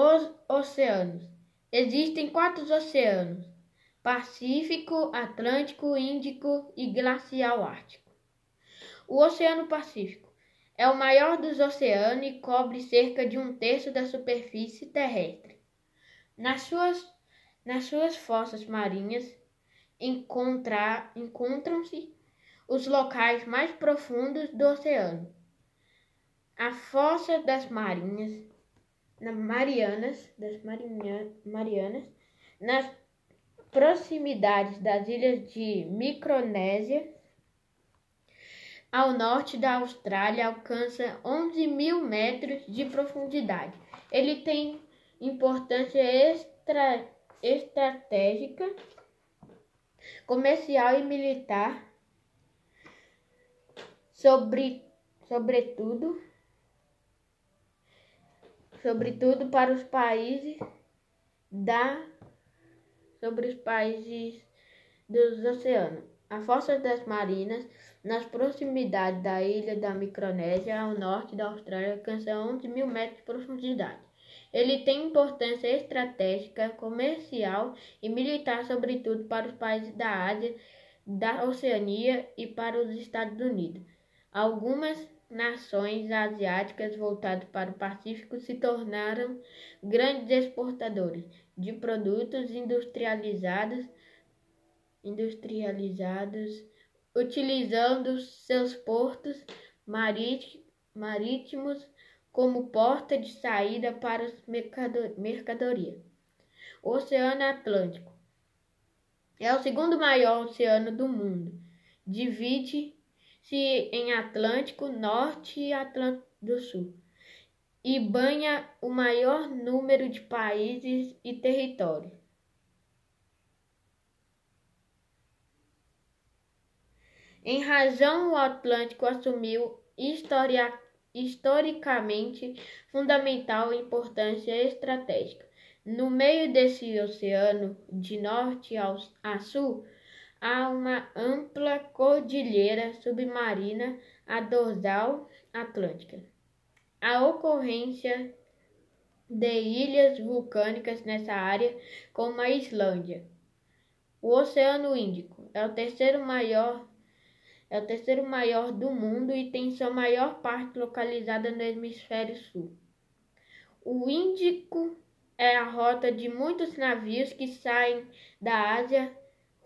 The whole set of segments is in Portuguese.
Os oceanos. Existem quatro oceanos: Pacífico, Atlântico, Índico e Glacial Ártico. O Oceano Pacífico é o maior dos oceanos e cobre cerca de um terço da superfície terrestre. Nas suas, nas suas fossas marinhas encontram-se os locais mais profundos do oceano. A fossa das Marinhas na Marianas, das Marinha, Marianas, nas proximidades das ilhas de Micronésia, ao norte da Austrália, alcança 11 mil metros de profundidade. Ele tem importância extra, estratégica, comercial e militar, sobre, sobretudo sobretudo para os países da sobre os países dos oceanos. A Fossa das Marinas, nas proximidades da ilha da Micronésia, ao norte da Austrália, alcança 11 mil metros de profundidade. Ele tem importância estratégica, comercial e militar, sobretudo para os países da Ásia, da Oceania e para os Estados Unidos. Algumas nações asiáticas voltadas para o Pacífico se tornaram grandes exportadores de produtos industrializados, industrializados utilizando seus portos marítimos como porta de saída para as mercadorias. O Oceano Atlântico é o segundo maior oceano do mundo. Divide em Atlântico Norte e Atlântico do Sul, e banha o maior número de países e territórios. Em razão, o Atlântico assumiu historia, historicamente fundamental importância estratégica. No meio desse oceano, de norte ao, a sul, há uma ampla cordilheira submarina, a dorsal atlântica. A ocorrência de ilhas vulcânicas nessa área, como a Islândia. O Oceano Índico é o terceiro maior é o terceiro maior do mundo e tem sua maior parte localizada no hemisfério sul. O Índico é a rota de muitos navios que saem da Ásia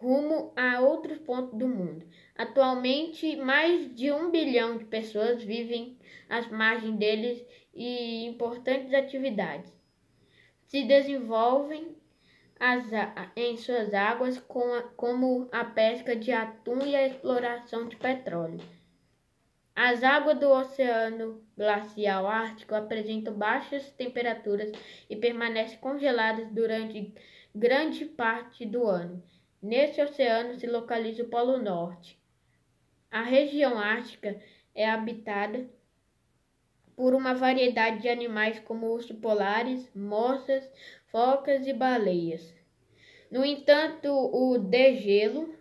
rumo a outros pontos do mundo. Atualmente, mais de um bilhão de pessoas vivem às margens deles e importantes atividades se desenvolvem as, em suas águas, como a pesca de atum e a exploração de petróleo. As águas do Oceano Glacial Ártico apresentam baixas temperaturas e permanecem congeladas durante grande parte do ano. Neste oceano se localiza o Polo Norte. A região ártica é habitada por uma variedade de animais como ursos polares, moças, focas e baleias. No entanto, o degelo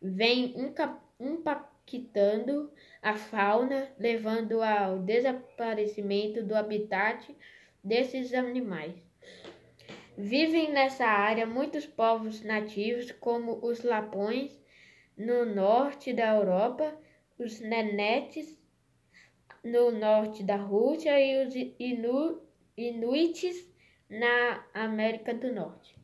vem impactando a fauna, levando ao desaparecimento do habitat desses animais. Vivem nessa área muitos povos nativos, como os lapões no norte da Europa, os nenetes no norte da Rússia e os inu, inuites na América do Norte.